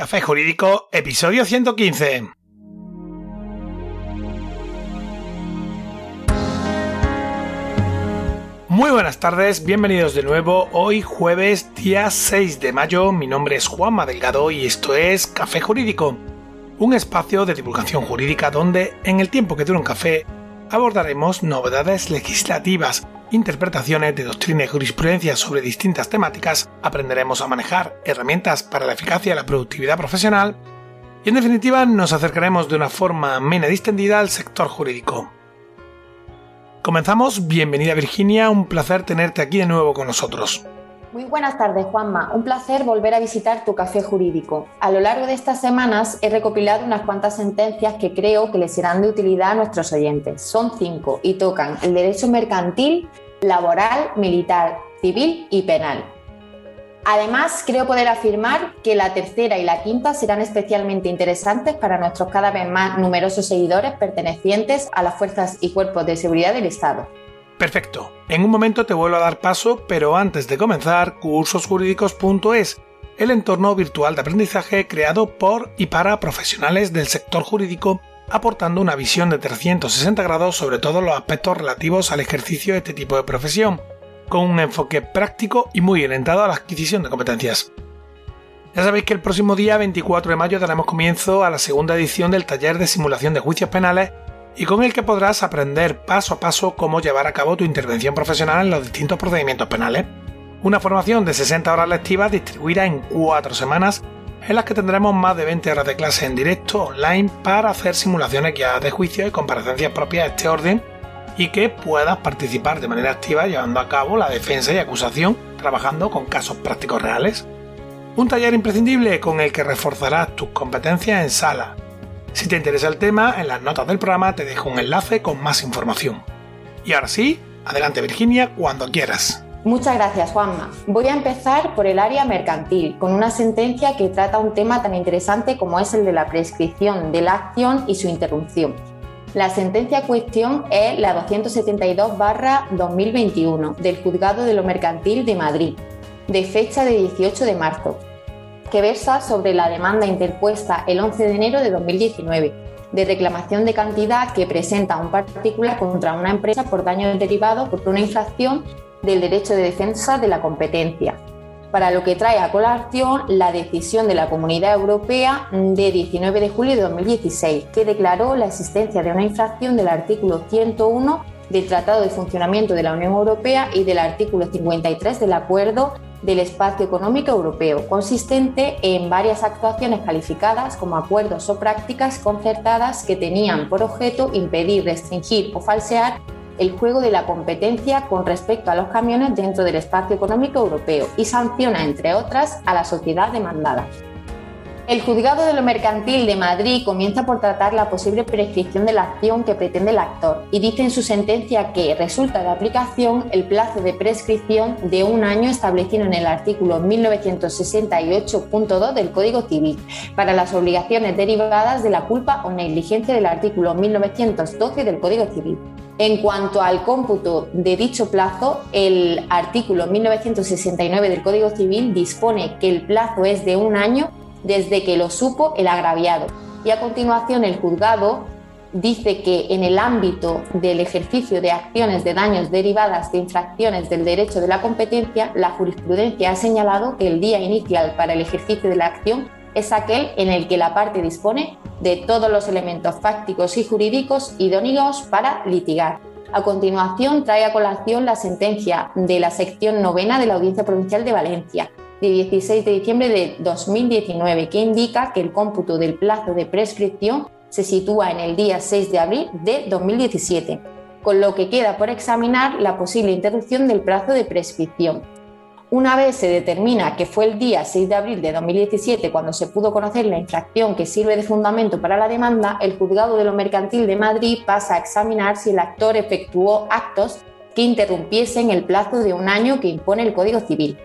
Café Jurídico, episodio 115. Muy buenas tardes, bienvenidos de nuevo. Hoy jueves día 6 de mayo, mi nombre es Juanma Delgado y esto es Café Jurídico, un espacio de divulgación jurídica donde en el tiempo que dura un café abordaremos novedades legislativas, interpretaciones de doctrina y jurisprudencia sobre distintas temáticas, aprenderemos a manejar herramientas para la eficacia y la productividad profesional y en definitiva nos acercaremos de una forma amena y distendida al sector jurídico. Comenzamos, bienvenida Virginia, un placer tenerte aquí de nuevo con nosotros. Muy buenas tardes, Juanma. Un placer volver a visitar tu café jurídico. A lo largo de estas semanas he recopilado unas cuantas sentencias que creo que les serán de utilidad a nuestros oyentes. Son cinco y tocan el derecho mercantil, laboral, militar, civil y penal. Además, creo poder afirmar que la tercera y la quinta serán especialmente interesantes para nuestros cada vez más numerosos seguidores pertenecientes a las fuerzas y cuerpos de seguridad del Estado. Perfecto. En un momento te vuelvo a dar paso, pero antes de comenzar, cursosjurídicos.es, el entorno virtual de aprendizaje creado por y para profesionales del sector jurídico, aportando una visión de 360 grados sobre todos los aspectos relativos al ejercicio de este tipo de profesión, con un enfoque práctico y muy orientado a la adquisición de competencias. Ya sabéis que el próximo día 24 de mayo daremos comienzo a la segunda edición del taller de simulación de juicios penales y con el que podrás aprender paso a paso cómo llevar a cabo tu intervención profesional en los distintos procedimientos penales. Una formación de 60 horas lectivas distribuida en 4 semanas en las que tendremos más de 20 horas de clase en directo online para hacer simulaciones guiadas de juicio y comparecencias propias de este orden y que puedas participar de manera activa llevando a cabo la defensa y acusación trabajando con casos prácticos reales. Un taller imprescindible con el que reforzarás tus competencias en sala, si te interesa el tema, en las notas del programa te dejo un enlace con más información. Y ahora sí, adelante Virginia, cuando quieras. Muchas gracias, Juanma. Voy a empezar por el área mercantil, con una sentencia que trata un tema tan interesante como es el de la prescripción de la acción y su interrupción. La sentencia cuestión es la 272-2021 del Juzgado de lo Mercantil de Madrid, de fecha de 18 de marzo, que versa sobre la demanda interpuesta el 11 de enero de 2019 de reclamación de cantidad que presenta un particular contra una empresa por daños derivados por una infracción del derecho de defensa de la competencia, para lo que trae a colación la decisión de la Comunidad Europea de 19 de julio de 2016, que declaró la existencia de una infracción del artículo 101 del Tratado de Funcionamiento de la Unión Europea y del artículo 53 del Acuerdo del Espacio Económico Europeo, consistente en varias actuaciones calificadas como acuerdos o prácticas concertadas que tenían por objeto impedir, restringir o falsear el juego de la competencia con respecto a los camiones dentro del espacio económico europeo y sanciona, entre otras, a la sociedad demandada. El Juzgado de lo Mercantil de Madrid comienza por tratar la posible prescripción de la acción que pretende el actor y dice en su sentencia que resulta de aplicación el plazo de prescripción de un año establecido en el artículo 1968.2 del Código Civil para las obligaciones derivadas de la culpa o negligencia del artículo 1912 del Código Civil. En cuanto al cómputo de dicho plazo, el artículo 1969 del Código Civil dispone que el plazo es de un año desde que lo supo el agraviado. Y a continuación el juzgado dice que en el ámbito del ejercicio de acciones de daños derivadas de infracciones del derecho de la competencia, la jurisprudencia ha señalado que el día inicial para el ejercicio de la acción es aquel en el que la parte dispone de todos los elementos fácticos y jurídicos idóneos para litigar. A continuación, trae a colación la sentencia de la sección novena de la Audiencia Provincial de Valencia, de 16 de diciembre de 2019, que indica que el cómputo del plazo de prescripción se sitúa en el día 6 de abril de 2017, con lo que queda por examinar la posible interrupción del plazo de prescripción. Una vez se determina que fue el día 6 de abril de 2017 cuando se pudo conocer la infracción que sirve de fundamento para la demanda, el Juzgado de lo Mercantil de Madrid pasa a examinar si el actor efectuó actos que interrumpiesen el plazo de un año que impone el Código Civil.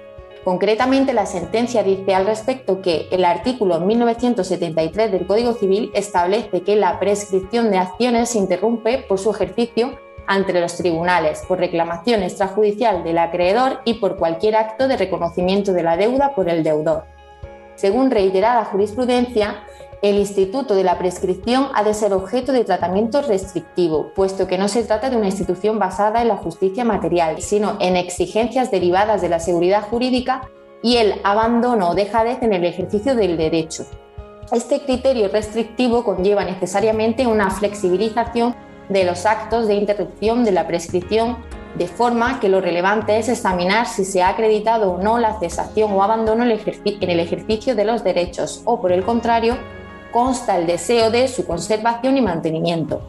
Concretamente, la sentencia dice al respecto que el artículo 1973 del Código Civil establece que la prescripción de acciones se interrumpe por su ejercicio ante los tribunales, por reclamación extrajudicial del acreedor y por cualquier acto de reconocimiento de la deuda por el deudor. Según reiterada jurisprudencia, el instituto de la prescripción ha de ser objeto de tratamiento restrictivo, puesto que no se trata de una institución basada en la justicia material, sino en exigencias derivadas de la seguridad jurídica y el abandono o dejadez en el ejercicio del derecho. Este criterio restrictivo conlleva necesariamente una flexibilización de los actos de interrupción de la prescripción, de forma que lo relevante es examinar si se ha acreditado o no la cesación o abandono en el ejercicio de los derechos o, por el contrario, consta el deseo de su conservación y mantenimiento.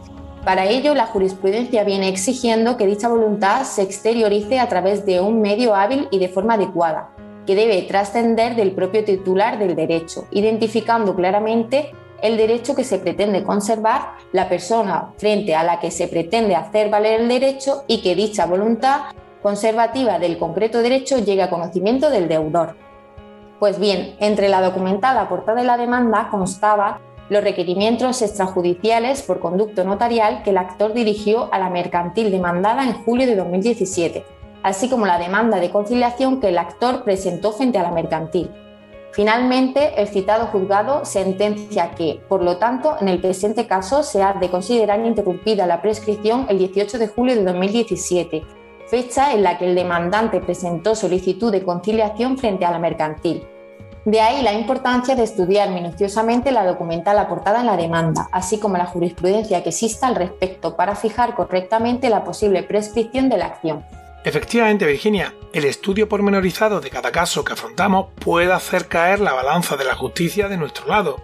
Para ello, la jurisprudencia viene exigiendo que dicha voluntad se exteriorice a través de un medio hábil y de forma adecuada, que debe trascender del propio titular del derecho, identificando claramente el derecho que se pretende conservar, la persona frente a la que se pretende hacer valer el derecho y que dicha voluntad conservativa del concreto derecho llegue a conocimiento del deudor. Pues bien, entre la documentada aportada de la demanda constaba los requerimientos extrajudiciales por conducto notarial que el actor dirigió a la mercantil demandada en julio de 2017 así como la demanda de conciliación que el actor presentó frente a la mercantil. Finalmente, el citado juzgado sentencia que, por lo tanto, en el presente caso se ha de considerar interrumpida la prescripción el 18 de julio de 2017, fecha en la que el demandante presentó solicitud de conciliación frente a la mercantil. De ahí la importancia de estudiar minuciosamente la documental aportada en la demanda, así como la jurisprudencia que exista al respecto para fijar correctamente la posible prescripción de la acción. Efectivamente, Virginia, el estudio pormenorizado de cada caso que afrontamos puede hacer caer la balanza de la justicia de nuestro lado.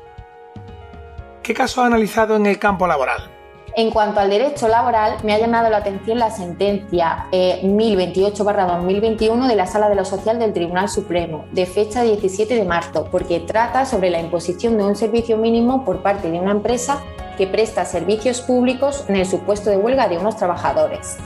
¿Qué caso ha analizado en el campo laboral? En cuanto al derecho laboral, me ha llamado la atención la sentencia 1028-2021 eh, de la Sala de lo Social del Tribunal Supremo, de fecha 17 de marzo, porque trata sobre la imposición de un servicio mínimo por parte de una empresa que presta servicios públicos en el supuesto de huelga de unos trabajadores.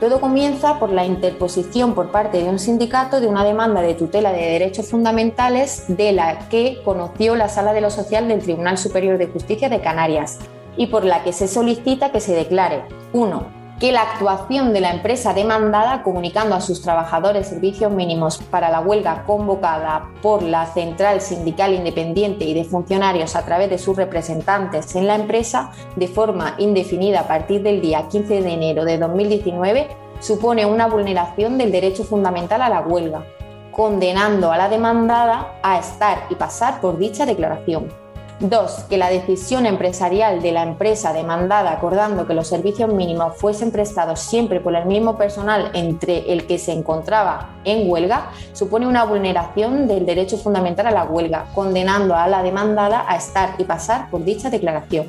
Todo comienza por la interposición por parte de un sindicato de una demanda de tutela de derechos fundamentales de la que conoció la Sala de lo Social del Tribunal Superior de Justicia de Canarias y por la que se solicita que se declare 1 que la actuación de la empresa demandada comunicando a sus trabajadores servicios mínimos para la huelga convocada por la Central Sindical Independiente y de Funcionarios a través de sus representantes en la empresa de forma indefinida a partir del día 15 de enero de 2019 supone una vulneración del derecho fundamental a la huelga, condenando a la demandada a estar y pasar por dicha declaración. 2. Que la decisión empresarial de la empresa demandada acordando que los servicios mínimos fuesen prestados siempre por el mismo personal entre el que se encontraba en huelga supone una vulneración del derecho fundamental a la huelga, condenando a la demandada a estar y pasar por dicha declaración.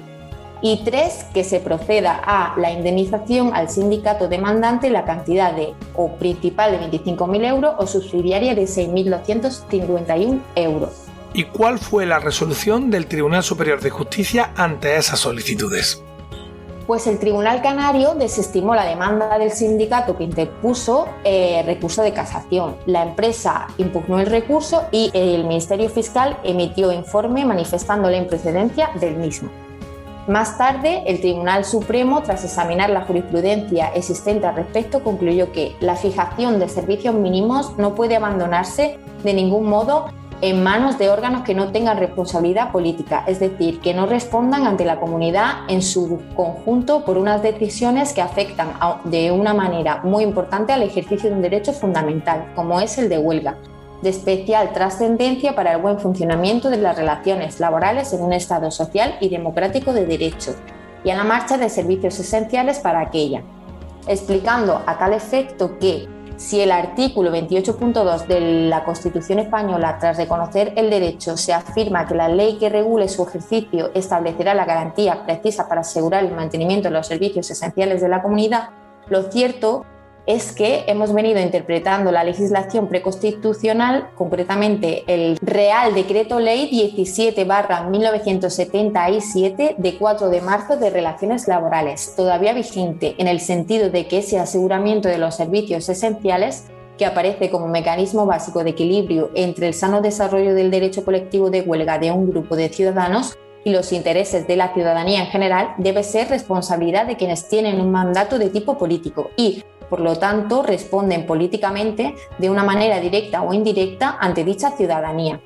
Y 3. Que se proceda a la indemnización al sindicato demandante la cantidad de o principal de 25.000 euros o subsidiaria de 6.251 euros y cuál fue la resolución del Tribunal Superior de Justicia ante esas solicitudes. Pues el Tribunal Canario desestimó la demanda del sindicato que interpuso eh, recurso de casación. La empresa impugnó el recurso y el Ministerio Fiscal emitió informe manifestando la improcedencia del mismo. Más tarde, el Tribunal Supremo, tras examinar la jurisprudencia existente al respecto, concluyó que la fijación de servicios mínimos no puede abandonarse de ningún modo en manos de órganos que no tengan responsabilidad política, es decir, que no respondan ante la comunidad en su conjunto por unas decisiones que afectan de una manera muy importante al ejercicio de un derecho fundamental, como es el de huelga, de especial trascendencia para el buen funcionamiento de las relaciones laborales en un Estado social y democrático de derecho, y a la marcha de servicios esenciales para aquella, explicando a tal efecto que si el artículo 28.2 de la Constitución española, tras reconocer el derecho, se afirma que la ley que regule su ejercicio establecerá la garantía precisa para asegurar el mantenimiento de los servicios esenciales de la comunidad, lo cierto es que hemos venido interpretando la legislación preconstitucional, concretamente el Real Decreto Ley 17-1977 de 4 de marzo de Relaciones Laborales, todavía vigente en el sentido de que ese aseguramiento de los servicios esenciales que aparece como mecanismo básico de equilibrio entre el sano desarrollo del derecho colectivo de huelga de un grupo de ciudadanos y los intereses de la ciudadanía en general debe ser responsabilidad de quienes tienen un mandato de tipo político. Y, por lo tanto, responden políticamente de una manera directa o indirecta ante dicha ciudadanía.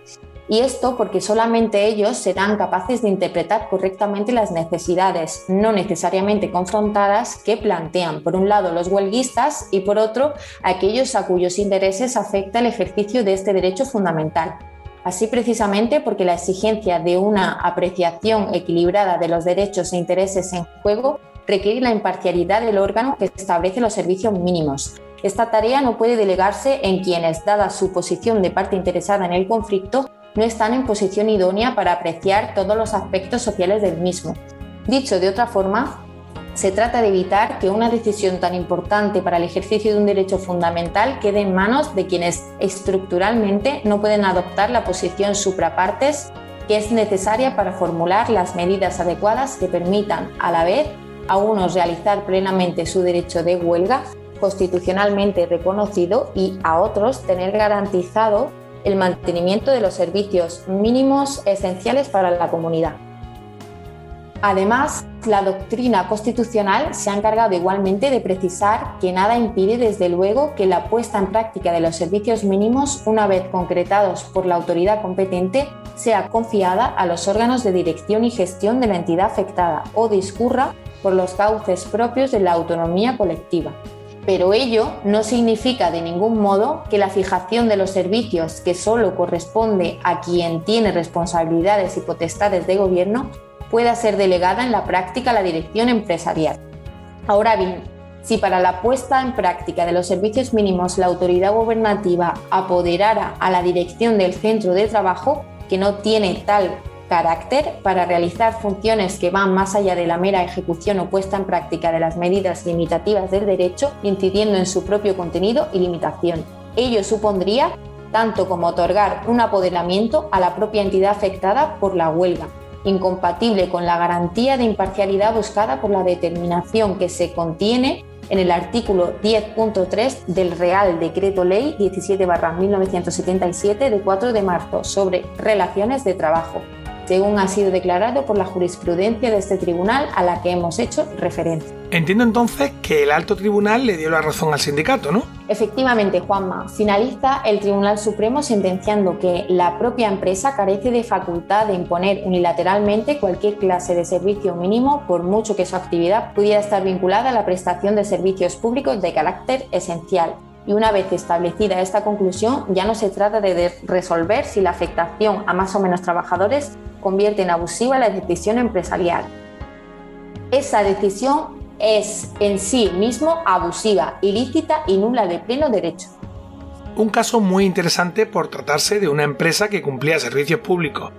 Y esto porque solamente ellos serán capaces de interpretar correctamente las necesidades, no necesariamente confrontadas, que plantean, por un lado, los huelguistas y por otro, aquellos a cuyos intereses afecta el ejercicio de este derecho fundamental. Así precisamente porque la exigencia de una apreciación equilibrada de los derechos e intereses en juego requiere la imparcialidad del órgano que establece los servicios mínimos. Esta tarea no puede delegarse en quienes, dada su posición de parte interesada en el conflicto, no están en posición idónea para apreciar todos los aspectos sociales del mismo. Dicho de otra forma, se trata de evitar que una decisión tan importante para el ejercicio de un derecho fundamental quede en manos de quienes estructuralmente no pueden adoptar la posición suprapartes que es necesaria para formular las medidas adecuadas que permitan a la vez a unos realizar plenamente su derecho de huelga constitucionalmente reconocido y a otros tener garantizado el mantenimiento de los servicios mínimos esenciales para la comunidad. Además, la doctrina constitucional se ha encargado igualmente de precisar que nada impide, desde luego, que la puesta en práctica de los servicios mínimos, una vez concretados por la autoridad competente, sea confiada a los órganos de dirección y gestión de la entidad afectada o discurra por los cauces propios de la autonomía colectiva. Pero ello no significa de ningún modo que la fijación de los servicios que solo corresponde a quien tiene responsabilidades y potestades de gobierno pueda ser delegada en la práctica a la dirección empresarial. Ahora bien, si para la puesta en práctica de los servicios mínimos la autoridad gubernativa apoderara a la dirección del centro de trabajo, que no tiene tal carácter para realizar funciones que van más allá de la mera ejecución o puesta en práctica de las medidas limitativas del derecho, incidiendo en su propio contenido y limitación. Ello supondría tanto como otorgar un apoderamiento a la propia entidad afectada por la huelga, incompatible con la garantía de imparcialidad buscada por la determinación que se contiene en el artículo 10.3 del Real Decreto Ley 17-1977 de 4 de marzo sobre relaciones de trabajo, según ha sido declarado por la jurisprudencia de este tribunal a la que hemos hecho referencia. Entiendo entonces que el alto tribunal le dio la razón al sindicato, ¿no? Efectivamente, Juanma. Finaliza el Tribunal Supremo sentenciando que la propia empresa carece de facultad de imponer unilateralmente cualquier clase de servicio mínimo, por mucho que su actividad pudiera estar vinculada a la prestación de servicios públicos de carácter esencial. Y una vez establecida esta conclusión, ya no se trata de resolver si la afectación a más o menos trabajadores convierte en abusiva la decisión empresarial. Esa decisión es en sí mismo abusiva, ilícita y nula de pleno derecho. Un caso muy interesante por tratarse de una empresa que cumplía servicios públicos.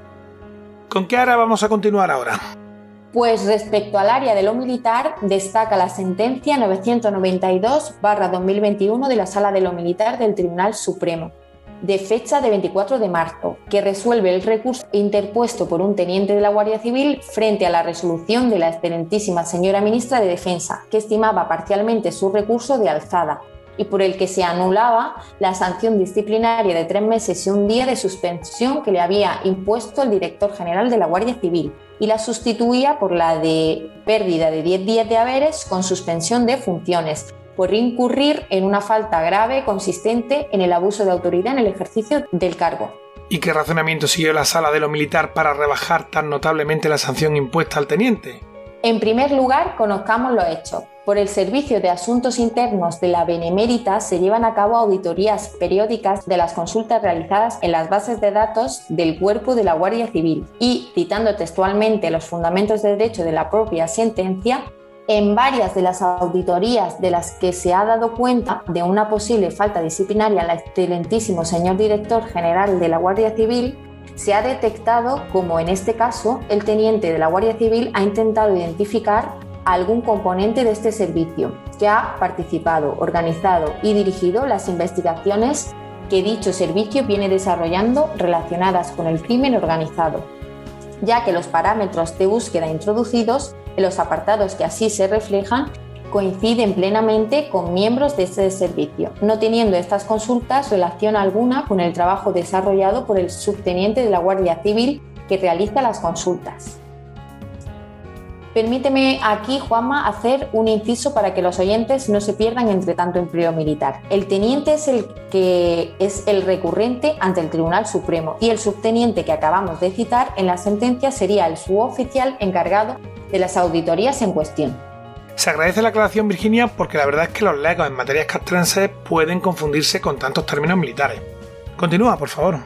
¿Con qué ahora vamos a continuar ahora? Pues respecto al área de lo militar, destaca la sentencia 992-2021 de la Sala de lo Militar del Tribunal Supremo, de fecha de 24 de marzo, que resuelve el recurso interpuesto por un teniente de la Guardia Civil frente a la resolución de la excelentísima señora ministra de Defensa, que estimaba parcialmente su recurso de alzada y por el que se anulaba la sanción disciplinaria de tres meses y un día de suspensión que le había impuesto el director general de la Guardia Civil y la sustituía por la de pérdida de 10 días de haberes con suspensión de funciones, por incurrir en una falta grave consistente en el abuso de autoridad en el ejercicio del cargo. ¿Y qué razonamiento siguió la sala de lo militar para rebajar tan notablemente la sanción impuesta al teniente? En primer lugar, conozcamos los hechos. Por el Servicio de Asuntos Internos de la Benemérita se llevan a cabo auditorías periódicas de las consultas realizadas en las bases de datos del cuerpo de la Guardia Civil y, citando textualmente los fundamentos de derecho de la propia sentencia, en varias de las auditorías de las que se ha dado cuenta de una posible falta disciplinaria al excelentísimo señor director general de la Guardia Civil, se ha detectado como en este caso el teniente de la Guardia Civil ha intentado identificar algún componente de este servicio. Que ha participado, organizado y dirigido las investigaciones que dicho servicio viene desarrollando relacionadas con el crimen organizado, ya que los parámetros de búsqueda introducidos en los apartados que así se reflejan coinciden plenamente con miembros de este servicio, no teniendo estas consultas relación alguna con el trabajo desarrollado por el subteniente de la Guardia Civil que realiza las consultas. Permíteme aquí, Juanma, hacer un inciso para que los oyentes no se pierdan entre tanto empleo militar. El teniente es el que es el recurrente ante el Tribunal Supremo y el subteniente que acabamos de citar en la sentencia sería el suboficial encargado de las auditorías en cuestión. Se agradece la aclaración, Virginia, porque la verdad es que los legos en materias castrenses pueden confundirse con tantos términos militares. Continúa, por favor.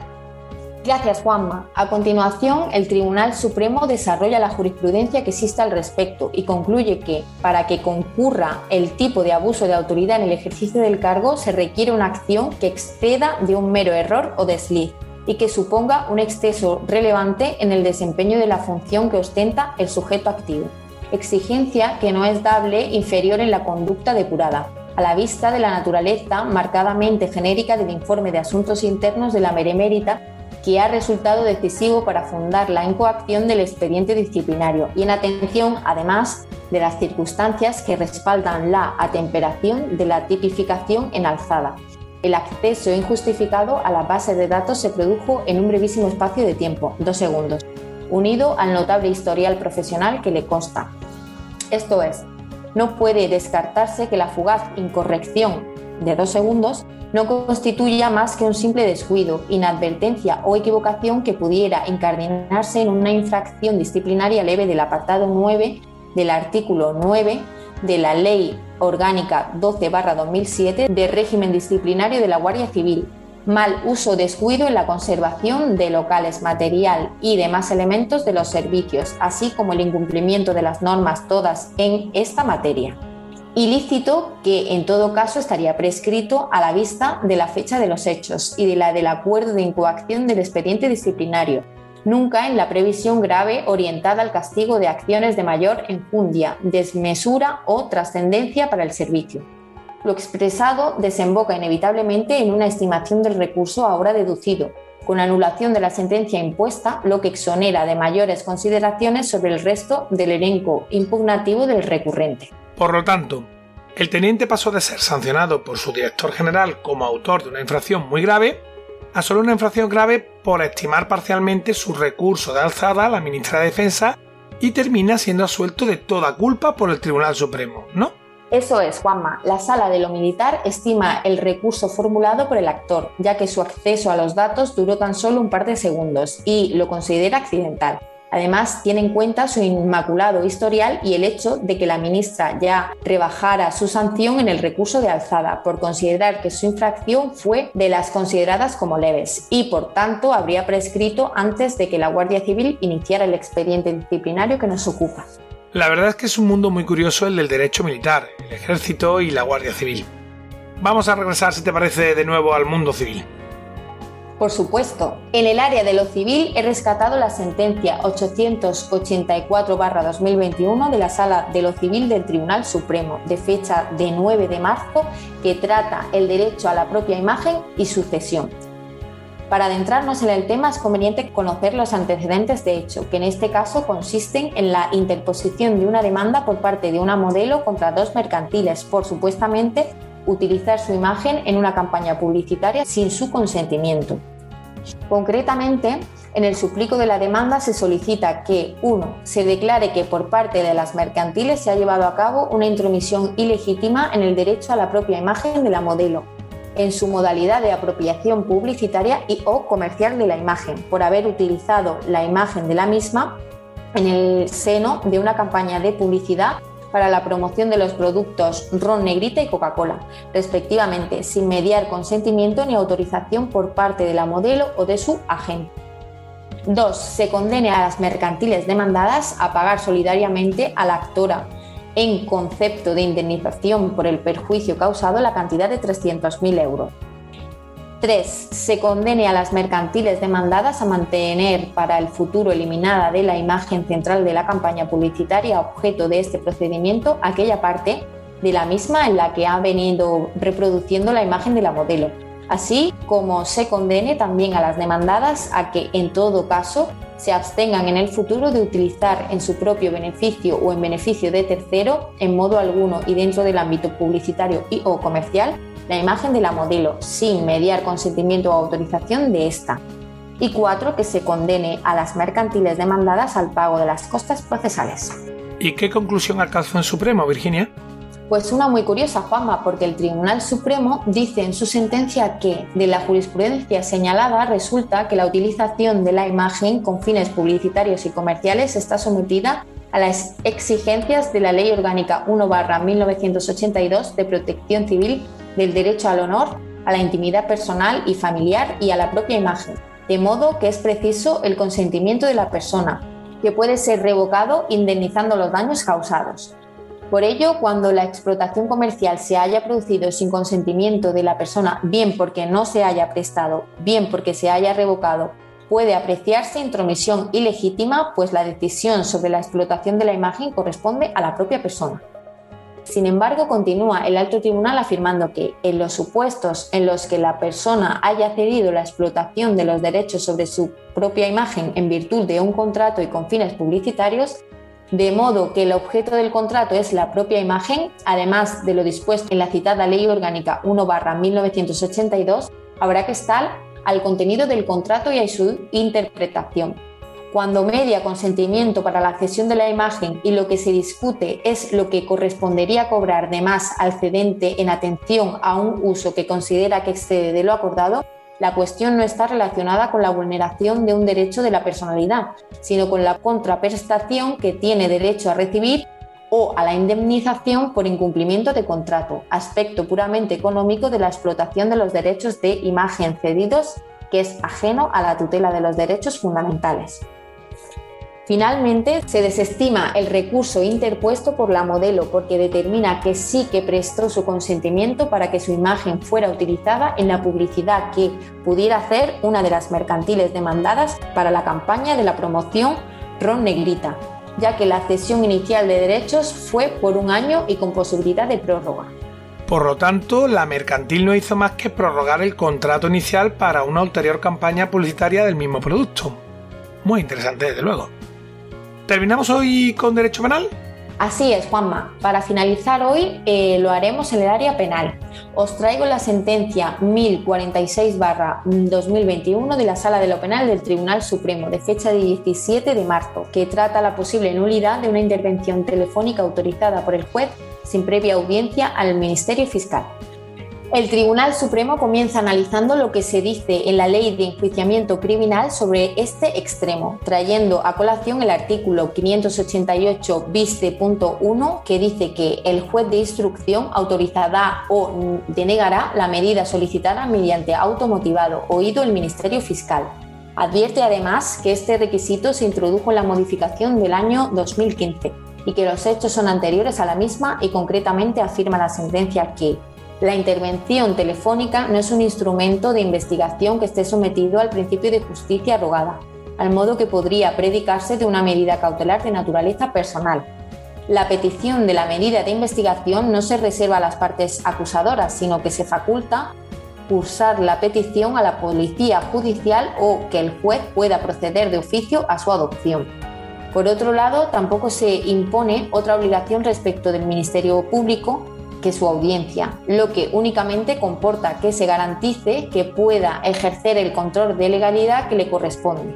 Gracias, Juanma. A continuación, el Tribunal Supremo desarrolla la jurisprudencia que existe al respecto y concluye que, para que concurra el tipo de abuso de autoridad en el ejercicio del cargo, se requiere una acción que exceda de un mero error o desliz y que suponga un exceso relevante en el desempeño de la función que ostenta el sujeto activo. Exigencia que no es dable inferior en la conducta depurada, a la vista de la naturaleza marcadamente genérica del informe de asuntos internos de la Meremérita que ha resultado decisivo para fundar la incoacción del expediente disciplinario y en atención, además, de las circunstancias que respaldan la atemperación de la tipificación en alzada. El acceso injustificado a la base de datos se produjo en un brevísimo espacio de tiempo, dos segundos, unido al notable historial profesional que le consta. Esto es, no puede descartarse que la fugaz incorrección de dos segundos no constituya más que un simple descuido, inadvertencia o equivocación que pudiera incardinarse en una infracción disciplinaria leve del apartado 9 del artículo 9 de la Ley Orgánica 12-2007 de régimen disciplinario de la Guardia Civil, mal uso descuido en la conservación de locales, material y demás elementos de los servicios, así como el incumplimiento de las normas todas en esta materia ilícito que en todo caso estaría prescrito a la vista de la fecha de los hechos y de la del acuerdo de incoacción del expediente disciplinario, nunca en la previsión grave orientada al castigo de acciones de mayor enjundia, desmesura o trascendencia para el servicio. Lo expresado desemboca inevitablemente en una estimación del recurso ahora deducido, con anulación de la sentencia impuesta, lo que exonera de mayores consideraciones sobre el resto del elenco impugnativo del recurrente. Por lo tanto, el teniente pasó de ser sancionado por su director general como autor de una infracción muy grave a solo una infracción grave por estimar parcialmente su recurso de alzada a la ministra de Defensa y termina siendo asuelto de toda culpa por el Tribunal Supremo, ¿no? Eso es, Juanma. La sala de lo militar estima el recurso formulado por el actor, ya que su acceso a los datos duró tan solo un par de segundos y lo considera accidental. Además, tiene en cuenta su inmaculado historial y el hecho de que la ministra ya rebajara su sanción en el recurso de alzada por considerar que su infracción fue de las consideradas como leves y, por tanto, habría prescrito antes de que la Guardia Civil iniciara el expediente disciplinario que nos ocupa. La verdad es que es un mundo muy curioso el del derecho militar, el ejército y la Guardia Civil. Vamos a regresar, si te parece, de nuevo al mundo civil. Por supuesto, en el área de lo civil he rescatado la sentencia 884-2021 de la Sala de lo Civil del Tribunal Supremo, de fecha de 9 de marzo, que trata el derecho a la propia imagen y sucesión. Para adentrarnos en el tema es conveniente conocer los antecedentes de hecho, que en este caso consisten en la interposición de una demanda por parte de una modelo contra dos mercantiles por supuestamente utilizar su imagen en una campaña publicitaria sin su consentimiento. Concretamente, en el suplico de la demanda se solicita que 1. Se declare que por parte de las mercantiles se ha llevado a cabo una intromisión ilegítima en el derecho a la propia imagen de la modelo, en su modalidad de apropiación publicitaria y o comercial de la imagen, por haber utilizado la imagen de la misma en el seno de una campaña de publicidad para la promoción de los productos ron negrita y Coca-Cola, respectivamente, sin mediar consentimiento ni autorización por parte de la modelo o de su agente. 2. Se condene a las mercantiles demandadas a pagar solidariamente a la actora en concepto de indemnización por el perjuicio causado la cantidad de 300.000 euros. 3. Se condene a las mercantiles demandadas a mantener para el futuro eliminada de la imagen central de la campaña publicitaria objeto de este procedimiento aquella parte de la misma en la que ha venido reproduciendo la imagen de la modelo, así como se condene también a las demandadas a que en todo caso se abstengan en el futuro de utilizar en su propio beneficio o en beneficio de tercero, en modo alguno y dentro del ámbito publicitario y o comercial, la imagen de la modelo sin mediar consentimiento o autorización de esta. Y cuatro, que se condene a las mercantiles demandadas al pago de las costas procesales. ¿Y qué conclusión alcanzó en Supremo, Virginia? Pues una muy curiosa, Juanma, porque el Tribunal Supremo dice en su sentencia que de la jurisprudencia señalada resulta que la utilización de la imagen con fines publicitarios y comerciales está sometida a las exigencias de la Ley Orgánica 1-1982 de Protección Civil del Derecho al Honor, a la intimidad personal y familiar y a la propia imagen, de modo que es preciso el consentimiento de la persona, que puede ser revocado indemnizando los daños causados. Por ello, cuando la explotación comercial se haya producido sin consentimiento de la persona, bien porque no se haya prestado, bien porque se haya revocado, puede apreciarse intromisión ilegítima, pues la decisión sobre la explotación de la imagen corresponde a la propia persona. Sin embargo, continúa el alto tribunal afirmando que en los supuestos en los que la persona haya cedido la explotación de los derechos sobre su propia imagen en virtud de un contrato y con fines publicitarios, de modo que el objeto del contrato es la propia imagen, además de lo dispuesto en la citada Ley Orgánica 1-1982, habrá que estar al contenido del contrato y a su interpretación. Cuando media consentimiento para la cesión de la imagen y lo que se discute es lo que correspondería cobrar de más al cedente en atención a un uso que considera que excede de lo acordado, la cuestión no está relacionada con la vulneración de un derecho de la personalidad, sino con la contraprestación que tiene derecho a recibir o a la indemnización por incumplimiento de contrato, aspecto puramente económico de la explotación de los derechos de imagen cedidos que es ajeno a la tutela de los derechos fundamentales. Finalmente, se desestima el recurso interpuesto por la modelo porque determina que sí que prestó su consentimiento para que su imagen fuera utilizada en la publicidad que pudiera hacer una de las mercantiles demandadas para la campaña de la promoción Ron Negrita, ya que la cesión inicial de derechos fue por un año y con posibilidad de prórroga. Por lo tanto, la mercantil no hizo más que prorrogar el contrato inicial para una ulterior campaña publicitaria del mismo producto. Muy interesante, desde luego. ¿Terminamos hoy con derecho penal? Así es, Juanma. Para finalizar hoy eh, lo haremos en el área penal. Os traigo la sentencia 1046-2021 de la Sala de lo Penal del Tribunal Supremo de fecha de 17 de marzo, que trata la posible nulidad de una intervención telefónica autorizada por el juez sin previa audiencia al Ministerio Fiscal. El Tribunal Supremo comienza analizando lo que se dice en la ley de enjuiciamiento criminal sobre este extremo, trayendo a colación el artículo 588 bis.1 que dice que el juez de instrucción autorizará o denegará la medida solicitada mediante automotivado oído el Ministerio Fiscal. Advierte además que este requisito se introdujo en la modificación del año 2015 y que los hechos son anteriores a la misma y concretamente afirma la sentencia que la intervención telefónica no es un instrumento de investigación que esté sometido al principio de justicia rogada, al modo que podría predicarse de una medida cautelar de naturaleza personal. La petición de la medida de investigación no se reserva a las partes acusadoras, sino que se faculta cursar la petición a la policía judicial o que el juez pueda proceder de oficio a su adopción. Por otro lado, tampoco se impone otra obligación respecto del Ministerio Público su audiencia, lo que únicamente comporta que se garantice que pueda ejercer el control de legalidad que le corresponde.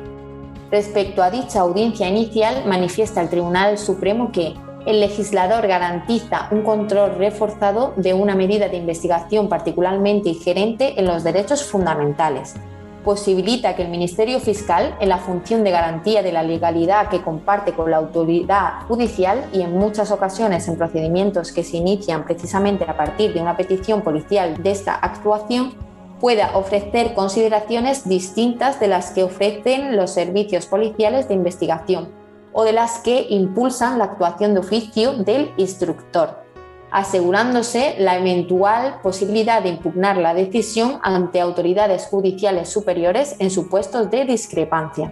Respecto a dicha audiencia inicial, manifiesta el Tribunal Supremo que el legislador garantiza un control reforzado de una medida de investigación particularmente ingerente en los derechos fundamentales, posibilita que el Ministerio Fiscal, en la función de garantía de la legalidad que comparte con la autoridad judicial y en muchas ocasiones en procedimientos que se inician precisamente a partir de una petición policial de esta actuación, pueda ofrecer consideraciones distintas de las que ofrecen los servicios policiales de investigación o de las que impulsan la actuación de oficio del instructor asegurándose la eventual posibilidad de impugnar la decisión ante autoridades judiciales superiores en supuestos de discrepancia.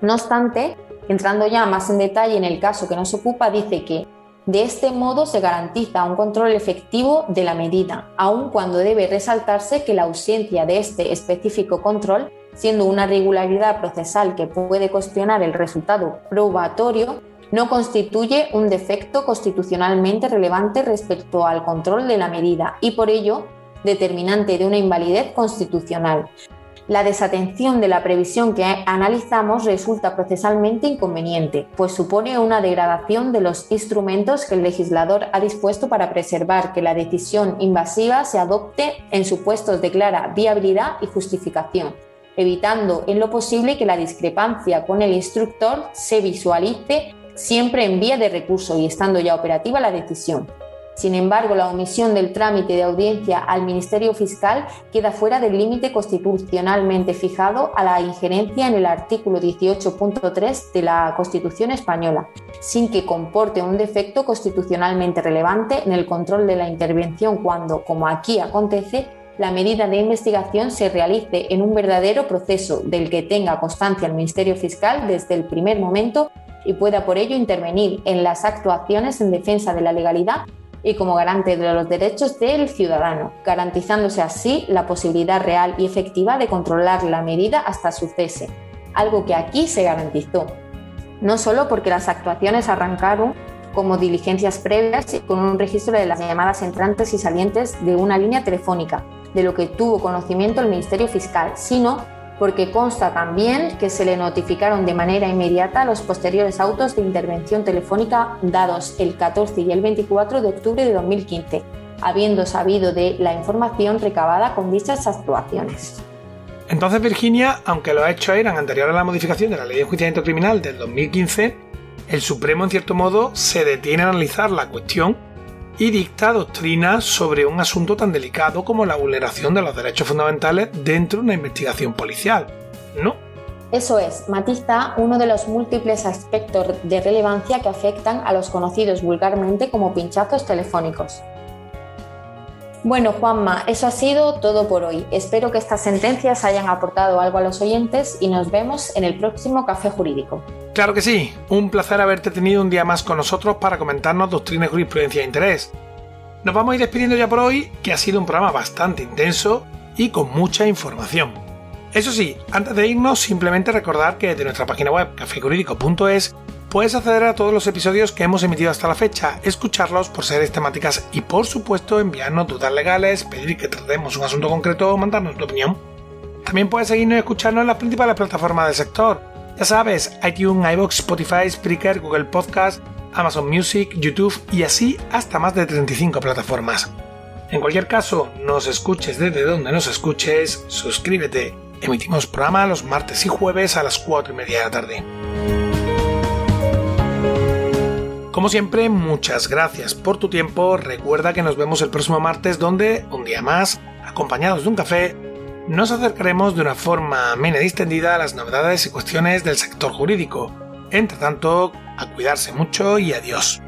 No obstante, entrando ya más en detalle en el caso que nos ocupa, dice que de este modo se garantiza un control efectivo de la medida, aun cuando debe resaltarse que la ausencia de este específico control, siendo una regularidad procesal que puede cuestionar el resultado probatorio, no constituye un defecto constitucionalmente relevante respecto al control de la medida y por ello determinante de una invalidez constitucional. La desatención de la previsión que analizamos resulta procesalmente inconveniente, pues supone una degradación de los instrumentos que el legislador ha dispuesto para preservar que la decisión invasiva se adopte en supuestos de clara viabilidad y justificación, evitando en lo posible que la discrepancia con el instructor se visualice siempre en vía de recurso y estando ya operativa la decisión. Sin embargo, la omisión del trámite de audiencia al Ministerio Fiscal queda fuera del límite constitucionalmente fijado a la injerencia en el artículo 18.3 de la Constitución española, sin que comporte un defecto constitucionalmente relevante en el control de la intervención cuando, como aquí acontece, la medida de investigación se realice en un verdadero proceso del que tenga constancia el Ministerio Fiscal desde el primer momento y pueda por ello intervenir en las actuaciones en defensa de la legalidad y como garante de los derechos del ciudadano, garantizándose así la posibilidad real y efectiva de controlar la medida hasta su cese, algo que aquí se garantizó, no solo porque las actuaciones arrancaron como diligencias previas y con un registro de las llamadas entrantes y salientes de una línea telefónica, de lo que tuvo conocimiento el Ministerio Fiscal, sino porque consta también que se le notificaron de manera inmediata los posteriores autos de intervención telefónica dados el 14 y el 24 de octubre de 2015, habiendo sabido de la información recabada con dichas actuaciones. Entonces, Virginia, aunque los hechos eran anteriores a la modificación de la Ley de Enjuiciamiento Criminal del 2015, el Supremo, en cierto modo, se detiene a analizar la cuestión y dicta doctrina sobre un asunto tan delicado como la vulneración de los derechos fundamentales dentro de una investigación policial, ¿no? Eso es, matiza uno de los múltiples aspectos de relevancia que afectan a los conocidos vulgarmente como pinchazos telefónicos. Bueno, Juanma, eso ha sido todo por hoy. Espero que estas sentencias hayan aportado algo a los oyentes y nos vemos en el próximo Café Jurídico. Claro que sí, un placer haberte tenido un día más con nosotros para comentarnos doctrina, jurisprudencia e interés. Nos vamos a ir despidiendo ya por hoy, que ha sido un programa bastante intenso y con mucha información. Eso sí, antes de irnos, simplemente recordar que desde nuestra página web cafejurídico.es puedes acceder a todos los episodios que hemos emitido hasta la fecha, escucharlos por series temáticas y por supuesto enviarnos dudas legales, pedir que tratemos un asunto concreto o mandarnos tu opinión. También puedes seguirnos y escucharnos en las principales plataformas del sector ya sabes, iTunes, iBox, Spotify, Spreaker, Google Podcast, Amazon Music, YouTube y así hasta más de 35 plataformas. En cualquier caso, nos escuches desde donde nos escuches, suscríbete. Emitimos programa los martes y jueves a las 4 y media de la tarde. Como siempre, muchas gracias por tu tiempo. Recuerda que nos vemos el próximo martes donde, un día más, acompañados de un café, nos acercaremos de una forma amena y distendida a las novedades y cuestiones del sector jurídico. Entre tanto, a cuidarse mucho y adiós.